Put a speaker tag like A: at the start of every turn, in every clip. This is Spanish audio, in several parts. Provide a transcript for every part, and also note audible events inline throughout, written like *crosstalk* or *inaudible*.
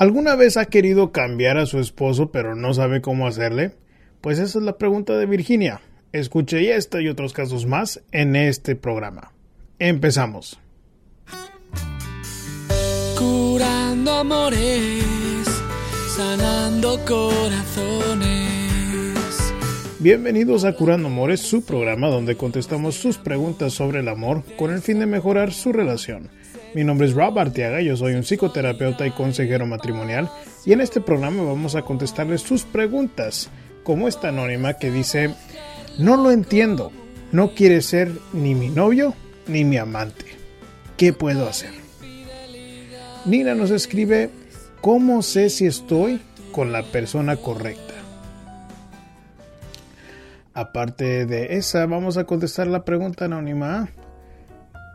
A: ¿Alguna vez ha querido cambiar a su esposo pero no sabe cómo hacerle? Pues esa es la pregunta de Virginia. Escuche esta y otros casos más en este programa. Empezamos.
B: Curando amores, sanando corazones.
A: Bienvenidos a Curando Amores, su programa donde contestamos sus preguntas sobre el amor con el fin de mejorar su relación. Mi nombre es Rob Arteaga, yo soy un psicoterapeuta y consejero matrimonial y en este programa vamos a contestarles sus preguntas, como esta anónima que dice, no lo entiendo, no quiere ser ni mi novio ni mi amante. ¿Qué puedo hacer? Nina nos escribe, ¿cómo sé si estoy con la persona correcta? Aparte de esa, vamos a contestar la pregunta anónima.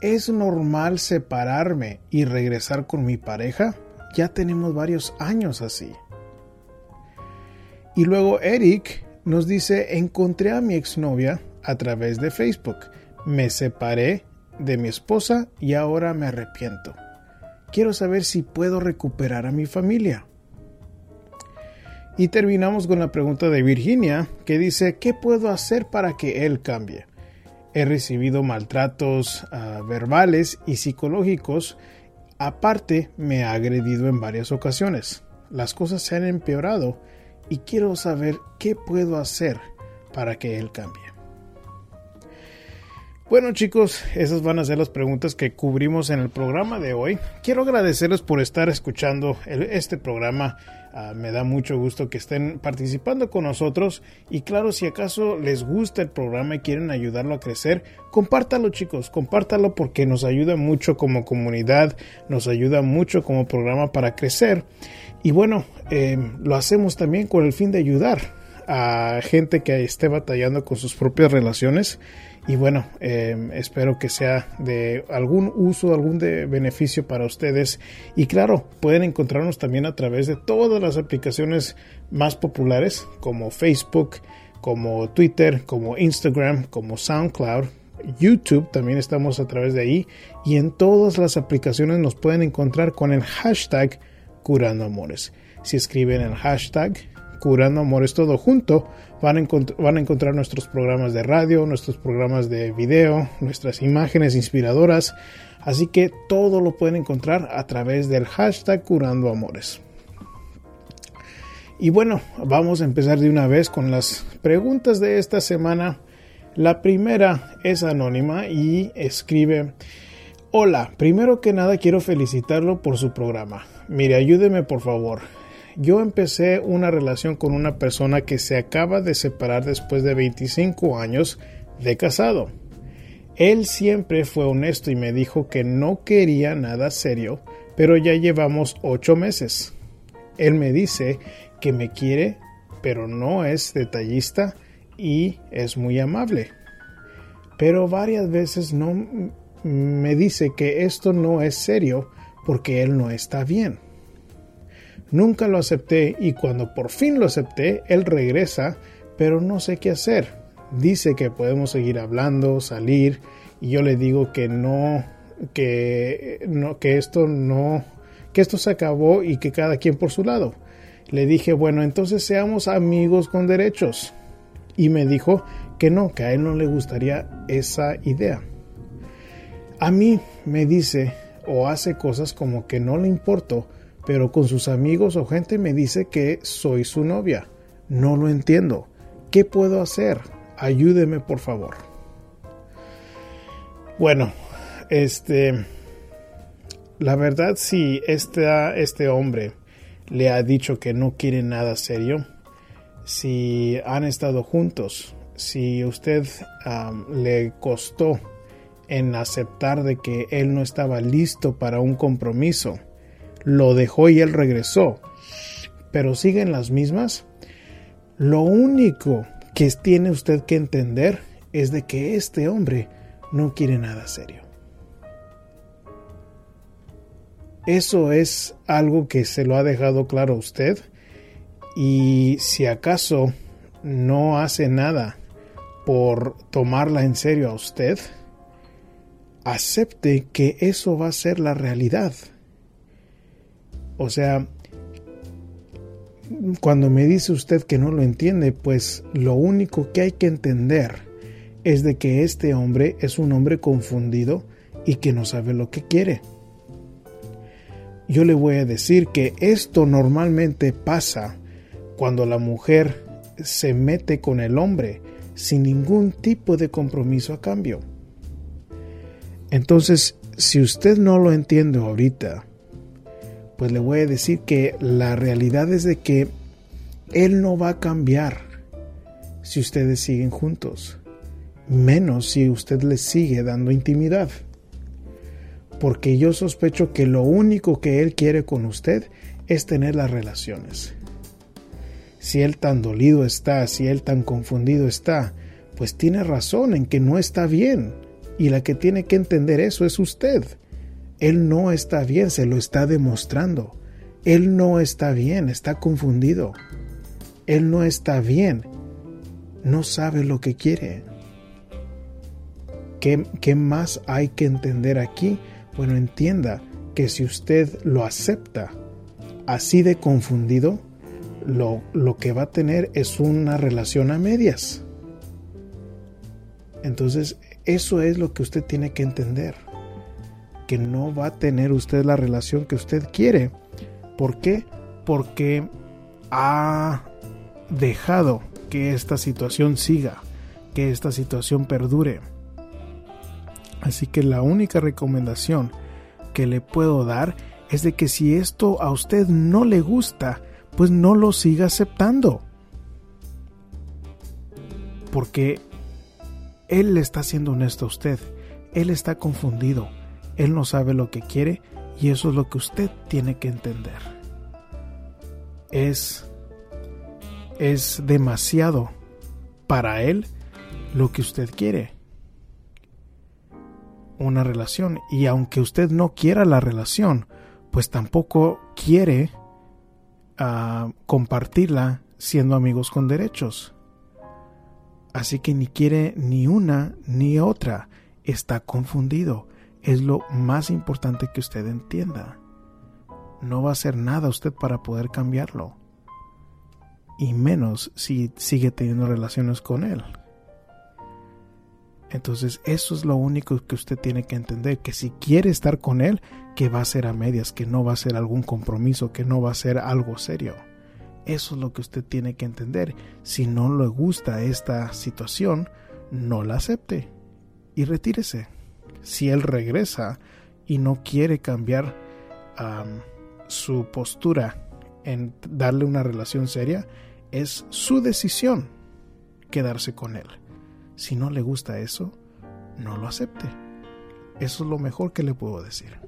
A: ¿Es normal separarme y regresar con mi pareja? Ya tenemos varios años así. Y luego Eric nos dice, encontré a mi exnovia a través de Facebook. Me separé de mi esposa y ahora me arrepiento. Quiero saber si puedo recuperar a mi familia. Y terminamos con la pregunta de Virginia, que dice, ¿qué puedo hacer para que él cambie? He recibido maltratos ah, verbales y psicológicos. Aparte, me ha agredido en varias ocasiones. Las cosas se han empeorado y quiero saber qué puedo hacer para que él cambie. Bueno chicos, esas van a ser las preguntas que cubrimos en el programa de hoy. Quiero agradecerles por estar escuchando este programa. Ah, me da mucho gusto que estén participando con nosotros. Y claro, si acaso les gusta el programa y quieren ayudarlo a crecer, compártalo chicos, compártalo porque nos ayuda mucho como comunidad, nos ayuda mucho como programa para crecer. Y bueno, eh, lo hacemos también con el fin de ayudar a gente que esté batallando con sus propias relaciones y bueno, em, espero que sea de algún uso, algún de beneficio para ustedes. Y claro, pueden encontrarnos también a través de todas las aplicaciones más populares como Facebook, como Twitter, como Instagram, como SoundCloud. YouTube también estamos a través de ahí y en todas las aplicaciones nos pueden encontrar con el hashtag curando amores. Si escriben el hashtag Curando Amores todo junto, van a, van a encontrar nuestros programas de radio, nuestros programas de video, nuestras imágenes inspiradoras. Así que todo lo pueden encontrar a través del hashtag Curando Amores. Y bueno, vamos a empezar de una vez con las preguntas de esta semana. La primera es anónima y escribe, Hola, primero que nada quiero felicitarlo por su programa. Mire, ayúdeme por favor yo empecé una relación con una persona que se acaba de separar después de 25 años de casado. Él siempre fue honesto y me dijo que no quería nada serio, pero ya llevamos ocho meses. Él me dice que me quiere, pero no es detallista y es muy amable. Pero varias veces no me dice que esto no es serio porque él no está bien. Nunca lo acepté y cuando por fin lo acepté, él regresa, pero no sé qué hacer. Dice que podemos seguir hablando, salir, y yo le digo que no, que no, que esto no, que esto se acabó y que cada quien por su lado. Le dije, bueno, entonces seamos amigos con derechos. Y me dijo que no, que a él no le gustaría esa idea. A mí me dice o hace cosas como que no le importo pero con sus amigos o gente me dice que soy su novia. No lo entiendo. ¿Qué puedo hacer? Ayúdeme, por favor. Bueno, este, la verdad si este, este hombre le ha dicho que no quiere nada serio, si han estado juntos, si usted le costó en aceptar de que él no estaba listo para un compromiso, lo dejó y él regresó, pero siguen las mismas, lo único que tiene usted que entender es de que este hombre no quiere nada serio. Eso es algo que se lo ha dejado claro a usted y si acaso no hace nada por tomarla en serio a usted, acepte que eso va a ser la realidad. O sea, cuando me dice usted que no lo entiende, pues lo único que hay que entender es de que este hombre es un hombre confundido y que no sabe lo que quiere. Yo le voy a decir que esto normalmente pasa cuando la mujer se mete con el hombre sin ningún tipo de compromiso a cambio. Entonces, si usted no lo entiende ahorita, pues le voy a decir que la realidad es de que él no va a cambiar si ustedes siguen juntos, menos si usted le sigue dando intimidad. Porque yo sospecho que lo único que él quiere con usted es tener las relaciones. Si él tan dolido está, si él tan confundido está, pues tiene razón en que no está bien. Y la que tiene que entender eso es usted. Él no está bien, se lo está demostrando. Él no está bien, está confundido. Él no está bien, no sabe lo que quiere. ¿Qué, ¿Qué, más hay que entender aquí? Bueno, entienda que si usted lo acepta así de confundido, lo, lo que va a tener es una relación a medias. Entonces, eso es lo que usted tiene que entender que no va a tener usted la relación que usted quiere. ¿Por qué? Porque ha dejado que esta situación siga, que esta situación perdure. Así que la única recomendación que le puedo dar es de que si esto a usted no le gusta, pues no lo siga aceptando. Porque él le está siendo honesto a usted, él está confundido, él no sabe lo que quiere y eso es lo que usted tiene que entender. Es es demasiado para él lo que usted quiere. Una relación y aunque usted no quiera la relación, pues tampoco quiere uh, compartirla siendo amigos con derechos. Así que ni quiere ni una ni otra. Está confundido es lo más importante que usted entienda. No va a hacer nada usted para poder cambiarlo. Y menos si sigue teniendo relaciones con él. Entonces eso es lo único que usted tiene que entender, que si quiere estar con él, que va a ser a medias, que no va a ser algún compromiso, que no va a ser algo serio. Eso es lo que usted tiene que entender. Si no le gusta esta situación, no la acepte y retírese si él regresa y no quiere cambiar su postura en darle una relación seria, es su decisión quedarse con él. Si no le gusta eso, no lo acepte. Eso es lo mejor que le puedo decir.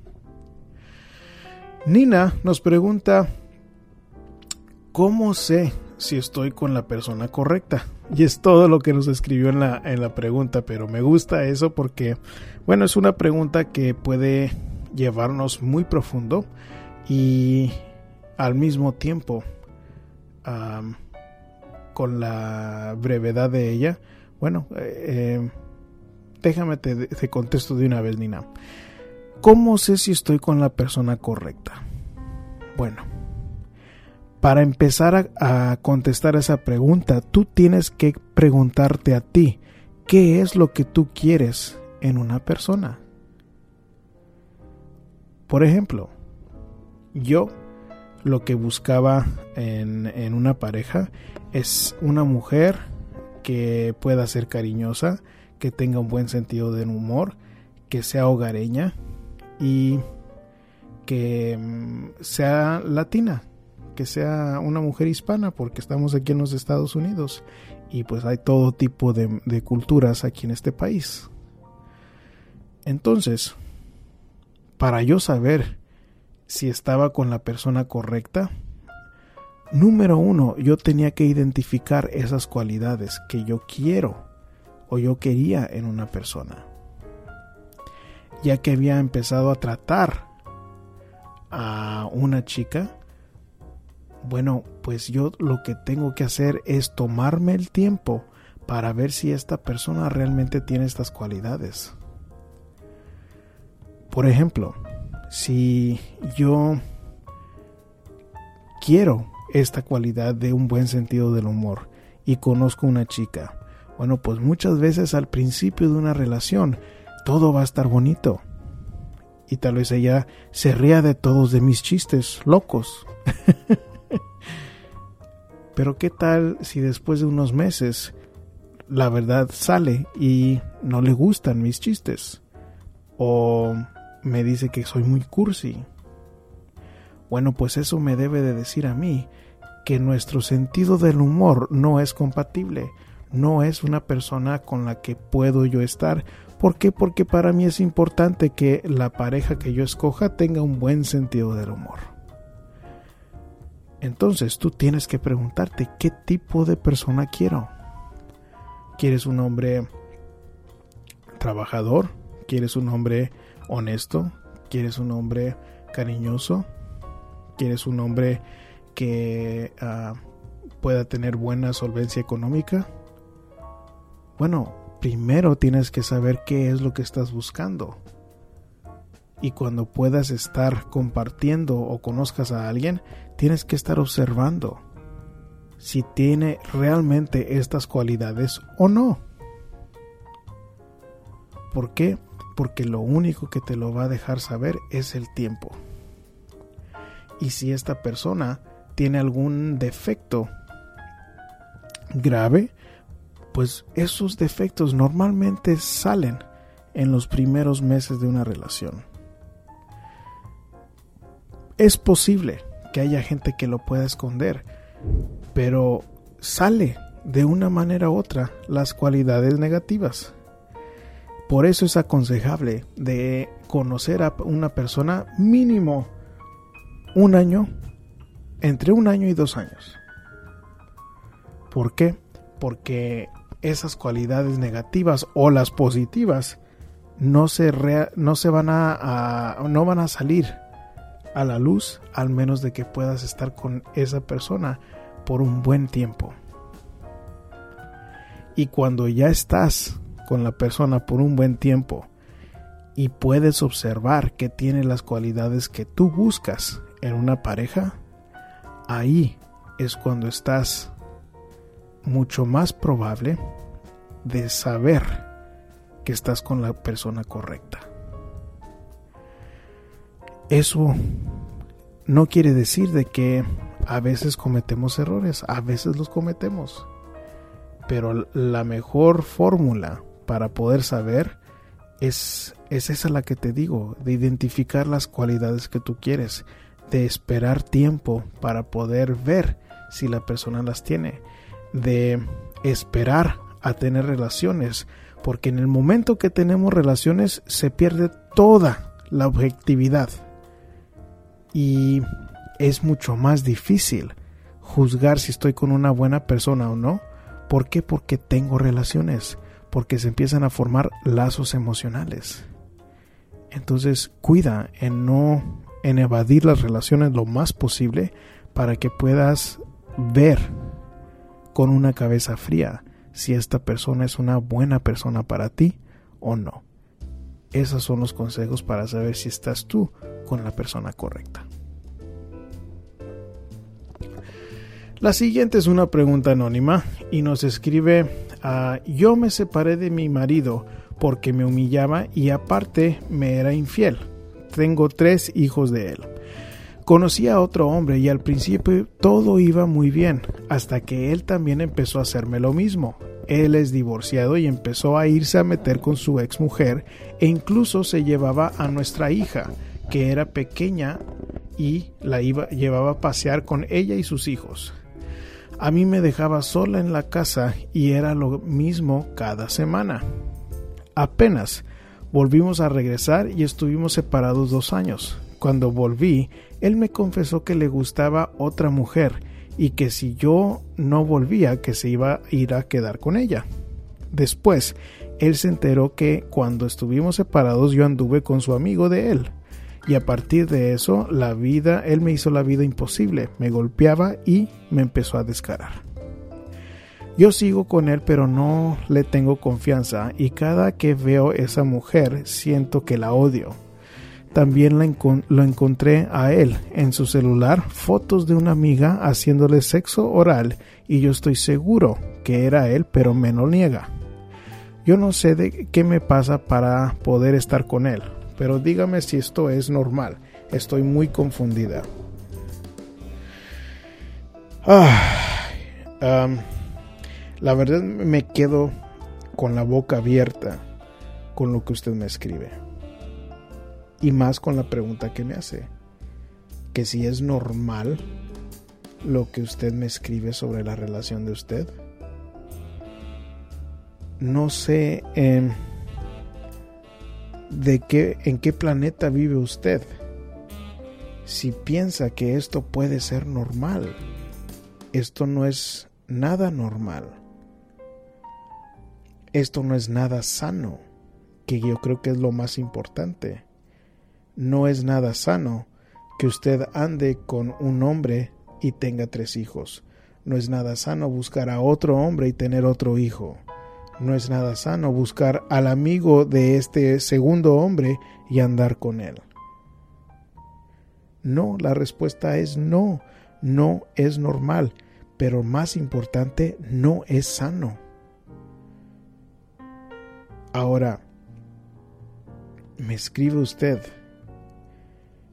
A: Nina nos pregunta, ¿cómo sé si estoy con la persona correcta? Y es todo lo que nos escribió en la, en la pregunta, pero me gusta eso porque, bueno, es una pregunta que puede llevarnos muy profundo y al mismo tiempo, con la brevedad de ella, bueno, eh, déjame te, te contesto de una vez, Nina. ¿Cómo sé si estoy con la persona correcta? Bueno, para empezar a, contestar esa pregunta, tú tienes que preguntarte a ti, ¿qué es lo que tú quieres en una persona? Por ejemplo, yo lo que buscaba en, en, una pareja es una mujer que pueda ser cariñosa, que tenga un buen sentido del humor, que sea hogareña y que mm, sea latina, que sea una mujer hispana porque estamos aquí en los Estados Unidos y pues hay todo tipo de, de culturas aquí en este país. Entonces, para yo saber si estaba con la persona correcta, número uno, yo tenía que identificar esas cualidades que yo quiero o yo quería en una persona. Ya que había empezado a tratar a una chica, bueno, pues yo lo que tengo que hacer es tomarme el tiempo para ver si esta persona realmente tiene estas cualidades. Por ejemplo, si yo quiero esta cualidad de un buen sentido del humor y conozco una chica. Bueno, pues muchas veces al principio de una relación todo va a estar bonito. Y tal vez ella se ría de todos de mis chistes locos. *laughs* *laughs* Pero qué tal si después de unos meses la verdad sale y no le gustan mis chistes? O me dice que soy muy cursi. Bueno, pues eso me debe de decir a mí que nuestro sentido del humor no es compatible, no es una persona con la que puedo yo estar. ¿Por qué? Porque para mí es importante que la pareja que yo escoja tenga un buen sentido del humor. Entonces tú tienes que preguntarte qué tipo de persona quiero. ¿Quieres un hombre trabajador? ¿Quieres un hombre honesto? ¿Quieres un hombre cariñoso? ¿Quieres un hombre que ah, pueda tener buena solvencia económica? Bueno, primero tienes que saber qué es lo que estás buscando. Y cuando puedas estar compartiendo o conozcas a alguien, tienes que estar observando si tiene realmente estas cualidades o no. ¿Por qué? Porque lo único que te lo va a dejar saber es el tiempo. Y si esta persona tiene algún defecto grave, pues esos defectos normalmente salen en los primeros meses de una relación. Es posible que haya gente que lo pueda esconder, pero sale de una manera u otra las cualidades negativas. Por eso es aconsejable de conocer a una persona mínimo un año, entre un año y dos años. ¿Por qué? Porque esas cualidades negativas o las positivas no se, no se van a, no van a salir a la luz al menos de que puedas estar con esa persona por un buen tiempo. Y cuando ya estás con la persona por un buen tiempo y puedes observar que tiene las cualidades que tú buscas en una pareja, ahí es cuando estás mucho más probable de saber que estás con la persona correcta. Eso no quiere decir de que a veces cometemos errores, a veces los cometemos. Pero la mejor fórmula para poder saber es, es esa la que te digo, de identificar las cualidades que tú quieres, de esperar tiempo para poder ver si la persona las tiene, de esperar a tener relaciones, porque en el momento que tenemos relaciones se pierde toda la objetividad y es mucho más difícil juzgar si estoy con una buena persona o no. ¿Por qué? Porque tengo relaciones, porque se empiezan a formar lazos emocionales. Entonces cuida en no en evadir las relaciones lo más posible para que puedas ver con una cabeza fría si esta persona es una buena persona para ti o no. Esos son los consejos para saber si estás tú con la persona correcta. La siguiente es una pregunta anónima y nos escribe, ah, yo me separé de mi marido porque me humillaba y aparte me era infiel tengo tres hijos de él. Conocí a otro hombre y al principio todo iba muy bien, hasta que él también empezó a hacerme lo mismo. Él es divorciado y empezó a irse a meter con su ex mujer e incluso se llevaba a nuestra hija, que era pequeña, y la iba, llevaba a pasear con ella y sus hijos. A mí me dejaba sola en la casa y era lo mismo cada semana. Apenas Volvimos a regresar y estuvimos separados dos años. Cuando volví, él me confesó que le gustaba otra mujer y que si yo no volvía, que se iba a ir a quedar con ella. Después, él se enteró que cuando estuvimos separados yo anduve con su amigo de él. Y a partir de eso, la vida, él me hizo la vida imposible, me golpeaba y me empezó a descarar. Yo sigo con él pero no le tengo confianza y cada que veo esa mujer siento que la odio. También lo encontré a él en su celular fotos de una amiga haciéndole sexo oral y yo estoy seguro que era él, pero me lo niega. Yo no sé de qué me pasa para poder estar con él, pero dígame si esto es normal. Estoy muy confundida. la verdad me quedo con la boca abierta con lo que usted me escribe. Y más con la pregunta que me hace. Que si es normal lo que usted me escribe sobre la relación de usted. No sé em, de qué, en qué planeta vive usted. Si piensa que esto puede ser normal, esto no es nada normal. Esto no es nada sano, que yo creo que es lo más importante no es nada sano que usted ande con un hombre y tenga tres hijos. No es nada sano buscar a otro hombre y tener otro hijo. No es nada sano buscar al amigo de este segundo hombre y andar con él. No, la respuesta es no, no es normal, pero más importante, no es sano. Ahora, me escribe usted,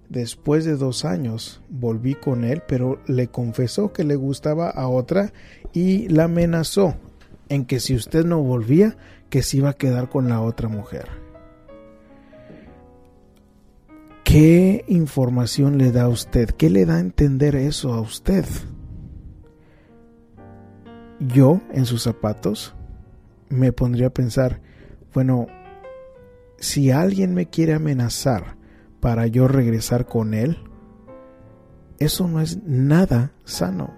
A: Después de dos años volví con él, pero le confesó que le gustaba a otra y la amenazó en que si usted no volvía, que se iba a quedar con la otra mujer. ¿Qué información le da a usted? ¿Qué le da a entender eso a usted? Yo, en sus zapatos, me pondría a pensar, bueno, si alguien me quiere amenazar, para yo regresar con Él, eso no es nada sano.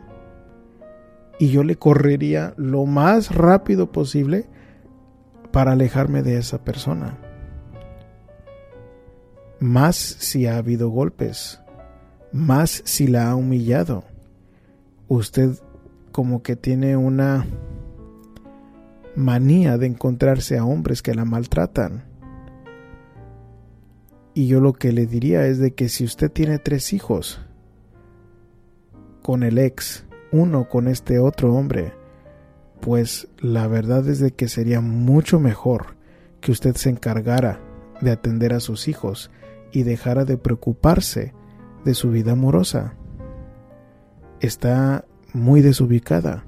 A: Y yo le correría lo más rápido posible para alejarme de esa persona. Más si ha habido golpes, más si la ha humillado. Usted como que tiene una manía de encontrarse a hombres que la maltratan y yo lo que le diría es de que si usted tiene tres hijos con el ex, uno con este otro hombre, pues la verdad es de que sería mucho mejor que usted se encargara de atender a sus hijos y dejara de preocuparse de su vida amorosa. Está muy desubicada.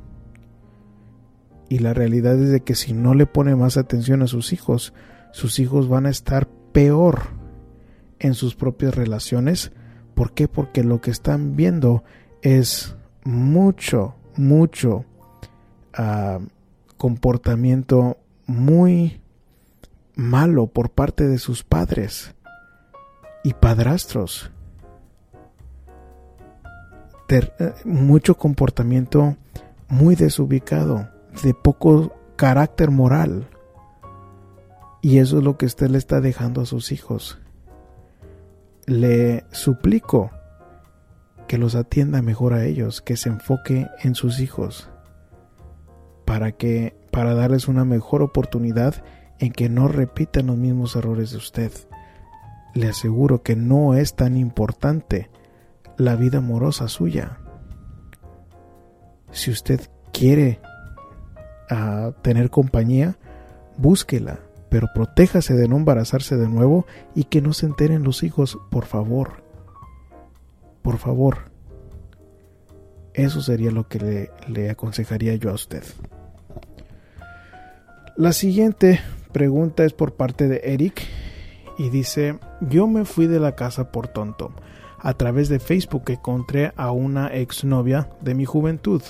A: Y la realidad es de que si no le pone más atención a sus hijos, sus hijos van a estar peor en sus propias relaciones. ¿Por qué? Porque lo que están viendo es mucho, mucho ah, comportamiento muy malo por parte de sus padres y padrastros. Eh, mucho comportamiento muy desubicado, de poco carácter moral. Y eso es lo que usted le está dejando a sus hijos le suplico que los atienda mejor a ellos, que se enfoque en sus hijos, para que para darles una mejor oportunidad en que no repitan los mismos errores de usted. Le aseguro que no es tan importante la vida amorosa suya. Si usted quiere ah, tener compañía, búsquela pero protéjase de no embarazarse de nuevo y que no se enteren los hijos, por favor. Por favor. Eso sería lo que le, aconsejaría yo a usted. La siguiente pregunta es por parte de Eric y dice, yo me fui de la casa por tonto. A través de Facebook encontré a una exnovia de mi juventud.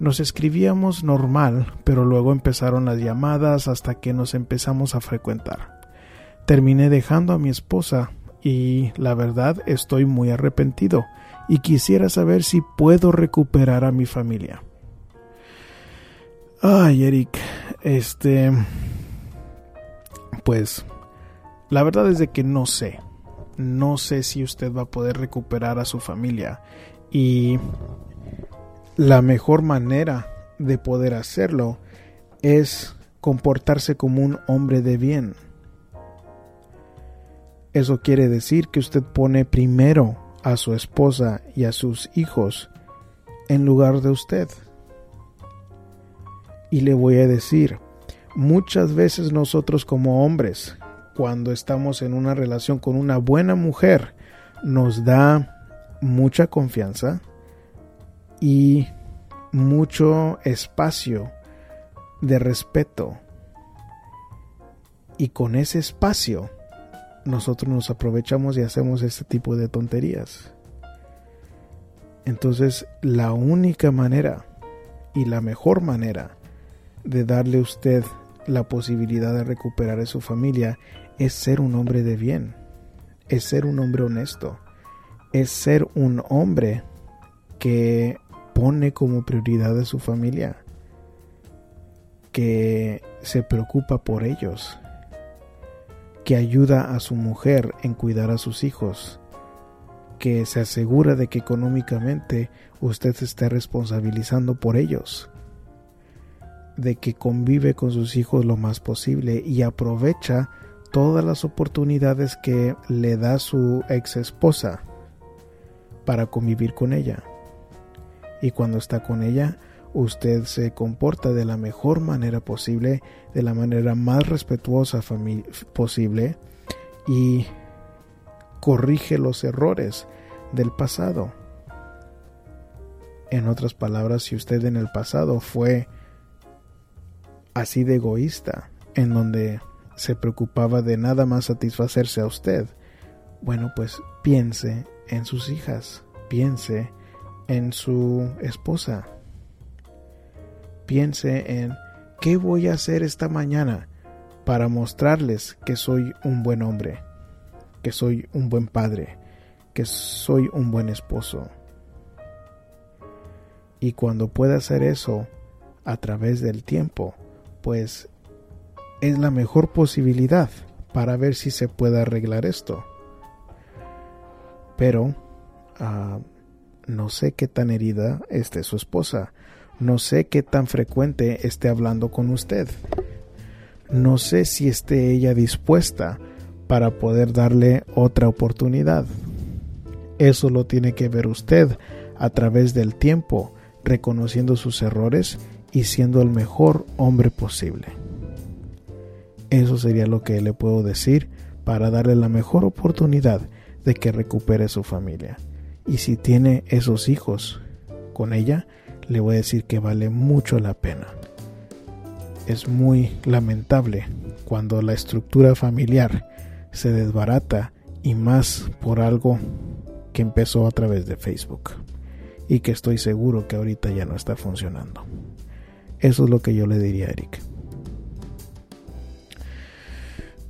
A: Nos escribíamos normal, pero luego empezaron las llamadas hasta que nos empezamos a frecuentar. Terminé dejando a mi esposa y la verdad estoy muy arrepentido y quisiera saber si puedo recuperar a mi familia. Ay, Eric, este... Pues... La verdad es de que no sé. No sé si usted va a poder recuperar a su familia. Y la mejor manera de poder hacerlo es comportarse como un hombre de bien. Eso quiere decir que usted pone primero a su esposa y a sus hijos en lugar de usted. Y le voy a decir, muchas veces nosotros como hombres, cuando estamos en una relación con una buena mujer, nos da mucha confianza y mucho espacio de respeto. Y con ese espacio nosotros nos aprovechamos y hacemos este tipo de tonterías. Entonces la única manera y la mejor manera de darle a usted la posibilidad de recuperar a su familia es ser un hombre de bien, es ser un hombre honesto, es ser un hombre que pone como prioridad a su familia, que se preocupa por ellos, que ayuda a su mujer en cuidar a sus hijos, que se asegura de que económicamente usted se esté responsabilizando por ellos, de que convive con sus hijos lo más posible y aprovecha todas las oportunidades que le da su ex esposa para convivir con ella. Y cuando está con ella, usted se comporta de la mejor manera posible, de la manera más respetuosa posible y corrige los errores del pasado. En otras palabras, si usted en el pasado fue así de egoísta, en donde se preocupaba de nada más satisfacerse a usted, bueno, pues piense en sus hijas, piense en su esposa, piense en qué voy a hacer esta mañana para mostrarles que soy un buen hombre, que soy un buen padre, que soy un buen esposo. Y cuando pueda hacer eso a través del tiempo, pues es la mejor posibilidad para ver si se puede arreglar esto. Pero ah, no sé qué tan herida esté su esposa. No sé qué tan frecuente esté hablando con usted. No sé si esté ella dispuesta para poder darle otra oportunidad. Eso lo tiene que ver usted a través del tiempo, reconociendo sus errores y siendo el mejor hombre posible. Eso sería lo que le puedo decir para darle la mejor oportunidad de que recupere su familia. Y si tiene esos hijos con ella, le voy a decir que vale mucho la pena. Es muy lamentable cuando la estructura familiar se desbarata y más por algo que empezó a través de Facebook y que estoy seguro que ahorita ya no está funcionando. Eso es lo que yo le diría a Eric.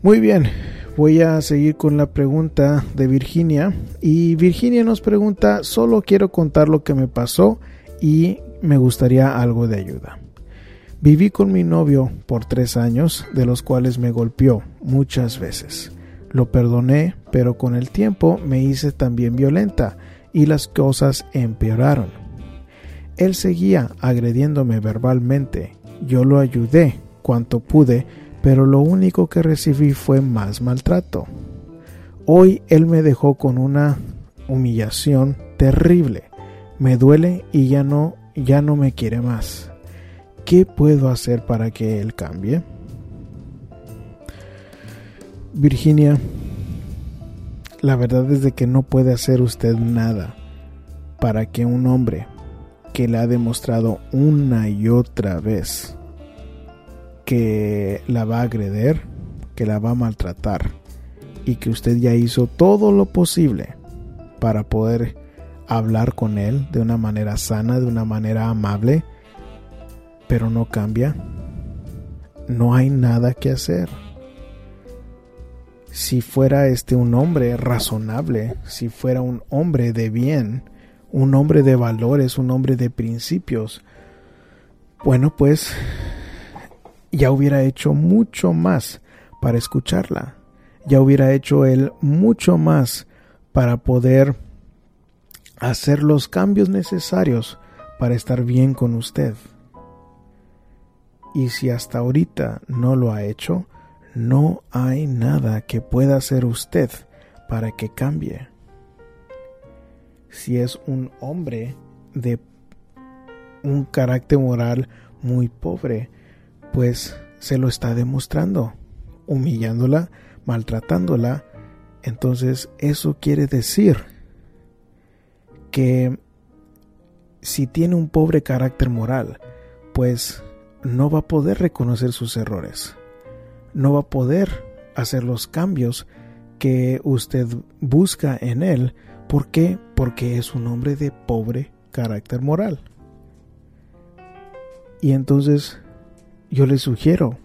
A: Muy bien, voy a seguir con la pregunta de Virginia y Virginia nos pregunta, solo quiero contar lo que me pasó y me gustaría algo de ayuda. Viví con mi novio por tres años, de los cuales me golpeó muchas veces. Lo perdoné, pero con el tiempo me hice también violenta y las cosas empeoraron. Él seguía agrediéndome verbalmente. Yo lo ayudé cuanto pude, pero lo único que recibí fue más maltrato. Hoy él me dejó con una humillación terrible. Me duele y ya no ya no me quiere más. ¿Qué puedo hacer para que él cambie? Virginia, la verdad es de que no puede hacer usted nada para que un hombre que le ha demostrado una y otra vez que la va a agreder, que la va a maltratar y que usted ya hizo todo lo posible para poder hablar con él de una manera sana, de una manera amable, pero no cambia, no hay nada que hacer. Si fuera este un hombre razonable, si fuera un hombre de bien, un hombre de valores, un hombre de principios, bueno, pues ya hubiera hecho mucho más para escucharla, ya hubiera hecho él mucho más para poder hacer los cambios necesarios para estar bien con usted. Y si hasta ahorita no lo ha hecho, no hay nada que pueda hacer usted para que cambie. Si es un hombre de un carácter moral muy pobre, pues se lo está demostrando, humillándola, maltratándola. Entonces eso quiere decir que si tiene un pobre carácter moral, pues no va a poder reconocer sus errores, no va a poder hacer los cambios que usted busca en él. ¿Por qué? Porque es un hombre de pobre carácter moral. Y entonces yo le sugiero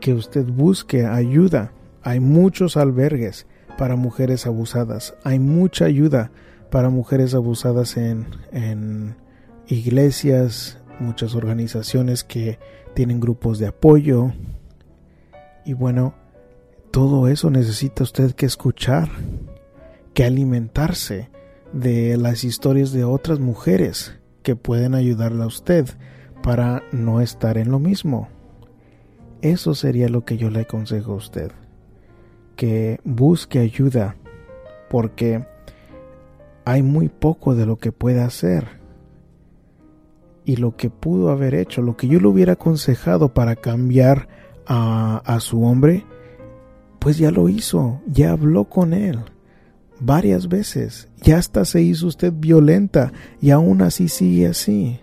A: que usted busque ayuda. Hay muchos albergues para mujeres abusadas. Hay mucha ayuda para mujeres abusadas en, en iglesias, muchas organizaciones que tienen grupos de apoyo. Y bueno, todo eso necesita usted que escuchar, que alimentarse de las historias de otras mujeres que pueden ayudarle a usted para no estar en lo mismo. Eso sería lo que yo le aconsejo a usted. Que busque ayuda porque hay muy poco de lo que puede hacer. Y lo que pudo haber hecho, lo que yo le hubiera aconsejado para cambiar a, a su hombre, pues ya lo hizo, ya habló con él varias veces, ya hasta se hizo usted violenta y aún así sigue así.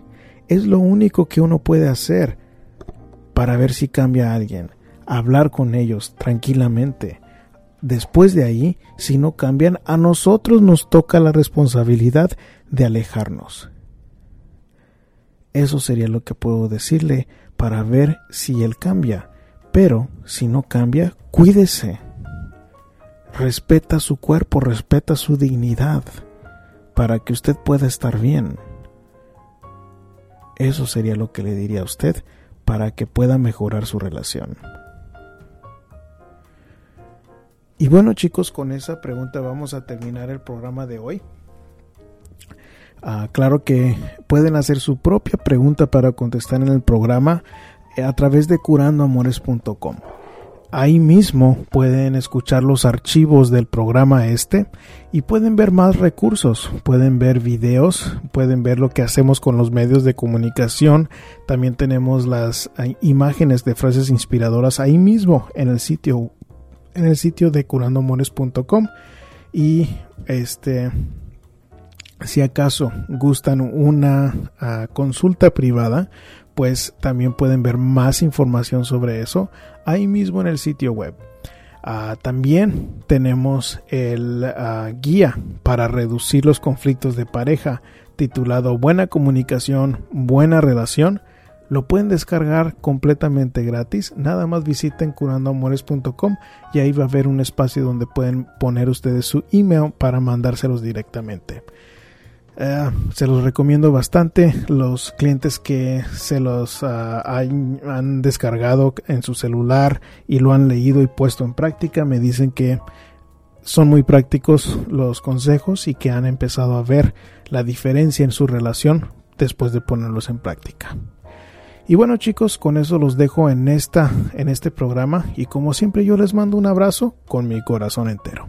A: Es lo único que uno puede hacer para ver si cambia a alguien. Hablar con ellos tranquilamente. Después de ahí, si no cambian, a nosotros nos toca la responsabilidad de alejarnos. Eso sería lo que puedo decirle para ver si él cambia. Pero si no cambia, cuídese. Respeta su cuerpo, respeta su dignidad, para que usted pueda estar bien. Eso sería lo que le diría a usted para que pueda mejorar su relación. Y bueno chicos, con esa pregunta vamos a terminar el programa de hoy. Ah, claro que pueden hacer su propia pregunta para contestar en el programa a través de curandoamores.com. Ahí mismo pueden escuchar los archivos del programa este y pueden ver más recursos, pueden ver videos, pueden ver lo que hacemos con los medios de comunicación. También tenemos las eh, imágenes de frases inspiradoras ahí mismo en el sitio en el sitio de curandoamores.com y este si acaso gustan una ah, consulta privada, pues también pueden ver más información sobre eso ahí mismo en el sitio web. Ah, también tenemos el ah, guía para reducir los conflictos de pareja titulado Buena comunicación, buena relación. Lo pueden descargar completamente gratis. Nada más visiten curandoamores.com y ahí va a haber un espacio donde pueden poner ustedes su email para mandárselos directamente. Eh, se los recomiendo bastante. Los clientes que se los ah, han, descargado en su celular y lo han leído y puesto en práctica me dicen que son muy prácticos los consejos y que han empezado a ver la diferencia en su relación después de ponerlos en práctica. Y bueno chicos, con eso los dejo en esta en este programa y como siempre yo les mando un abrazo con mi corazón entero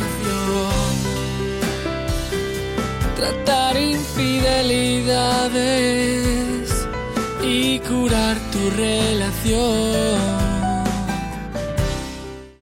B: tratar infidelidades y curar tu relación.